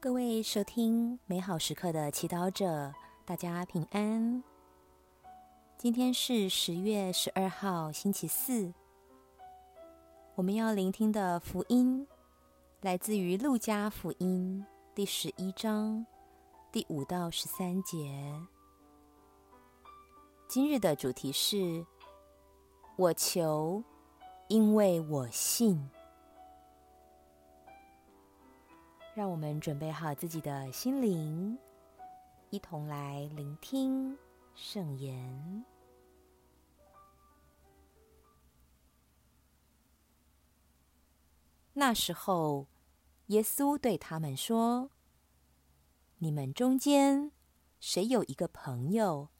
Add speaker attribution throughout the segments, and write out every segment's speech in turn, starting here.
Speaker 1: 各位收听美好时刻的祈祷者，大家平安。今天是十月十二号，星期四。我们要聆听的福音来自于《路加福音》第十一章第五到十三节。今日的主题是：我求，因为我信。让我们准备好自己的心灵，一同来聆听圣言。那时候，耶稣对他们说：“你们中间谁有一个朋友，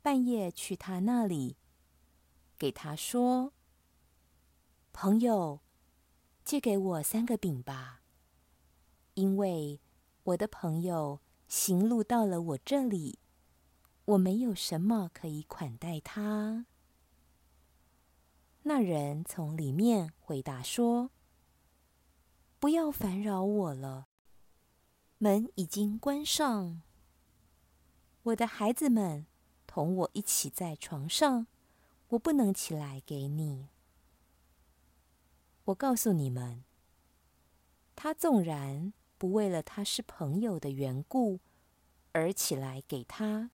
Speaker 1: 半夜去他那里，给他说：‘朋友，借给我三个饼吧。’”因为我的朋友行路到了我这里，我没有什么可以款待他。那人从里面回答说：“不要烦扰我了，门已经关上。我的孩子们同我一起在床上，我不能起来给你。我告诉你们，他纵然……”不为了他是朋友的缘故而起来给他，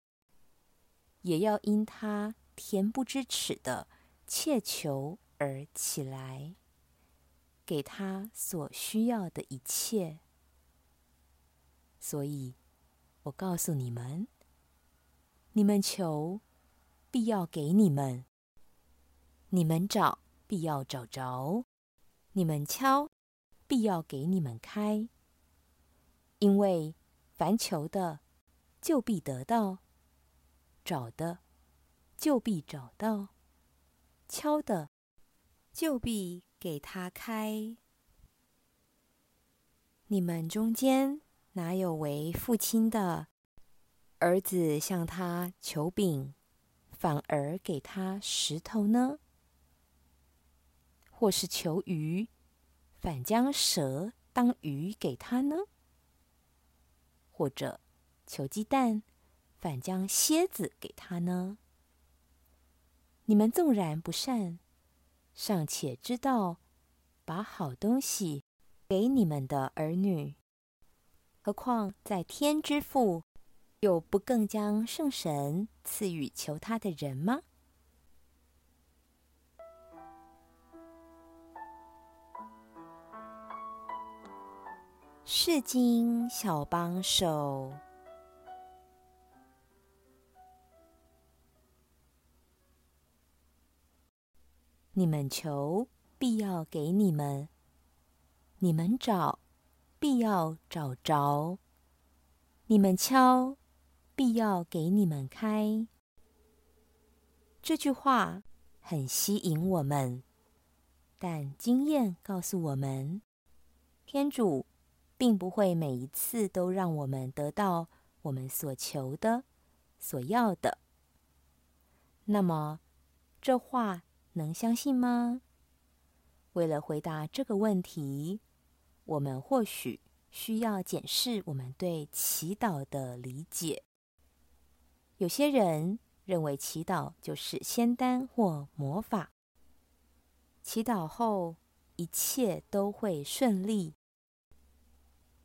Speaker 1: 也要因他恬不知耻的切求而起来，给他所需要的一切。所以，我告诉你们：你们求，必要给你们；你们找，必要找着；你们敲，必要给你们开。因为凡求的，就必得到；找的，就必找到；敲的，就必给他开。你们中间哪有为父亲的，儿子向他求饼，反而给他石头呢？或是求鱼，反将蛇当鱼给他呢？或者求鸡蛋，反将蝎子给他呢？你们纵然不善，尚且知道把好东西给你们的儿女，何况在天之父，有不更将圣神赐予求他的人吗？是经小帮手，你们求，必要给你们；你们找，必要找着；你们敲，必要给你们开。这句话很吸引我们，但经验告诉我们，天主。并不会每一次都让我们得到我们所求的、所要的。那么，这话能相信吗？为了回答这个问题，我们或许需要检视我们对祈祷的理解。有些人认为祈祷就是仙丹或魔法，祈祷后一切都会顺利。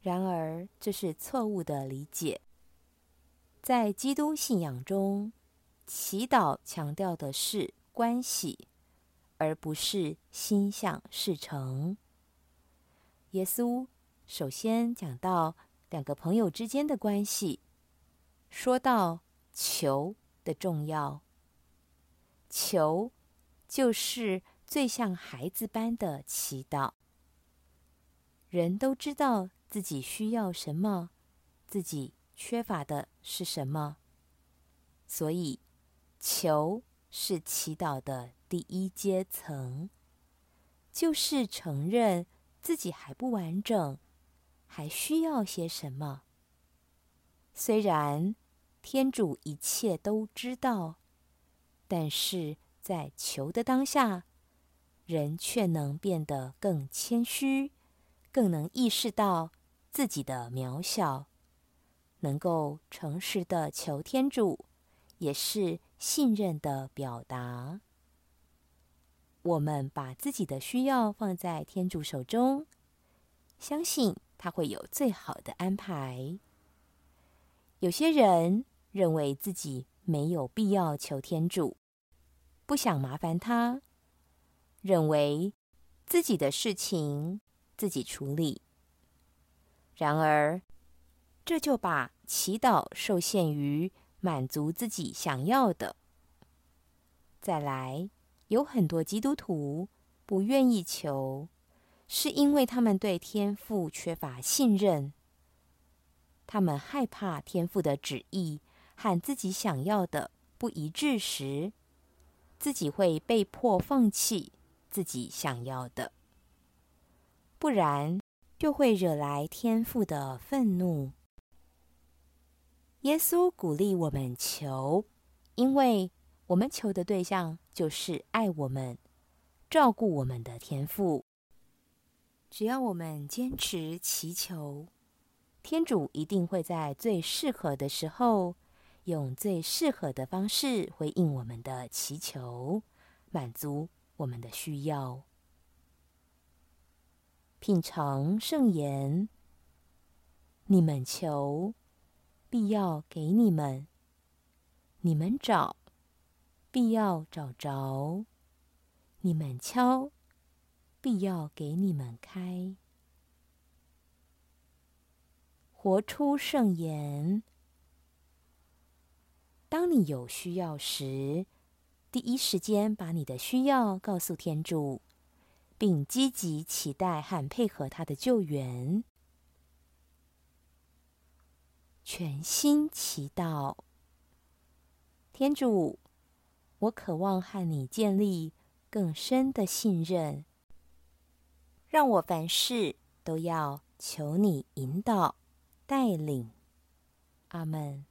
Speaker 1: 然而，这是错误的理解。在基督信仰中，祈祷强调的是关系，而不是心想事成。耶稣首先讲到两个朋友之间的关系，说到求的重要。求就是最像孩子般的祈祷。人都知道。自己需要什么，自己缺乏的是什么，所以求是祈祷的第一阶层，就是承认自己还不完整，还需要些什么。虽然天主一切都知道，但是在求的当下，人却能变得更谦虚，更能意识到。自己的渺小，能够诚实的求天主，也是信任的表达。我们把自己的需要放在天主手中，相信他会有最好的安排。有些人认为自己没有必要求天主，不想麻烦他，认为自己的事情自己处理。然而，这就把祈祷受限于满足自己想要的。再来，有很多基督徒不愿意求，是因为他们对天父缺乏信任。他们害怕天父的旨意和自己想要的不一致时，自己会被迫放弃自己想要的，不然，就会惹来天父的愤怒。耶稣鼓励我们求，因为我们求的对象就是爱我们、照顾我们的天父。只要我们坚持祈求，天主一定会在最适合的时候，用最适合的方式回应我们的祈求，满足我们的需要。品尝圣言，你们求，必要给你们；你们找，必要找着；你们敲，必要给你们开。活出圣言。当你有需要时，第一时间把你的需要告诉天主。并积极期待和配合他的救援，全心祈祷。天主，我渴望和你建立更深的信任，让我凡事都要求你引导带领。阿门。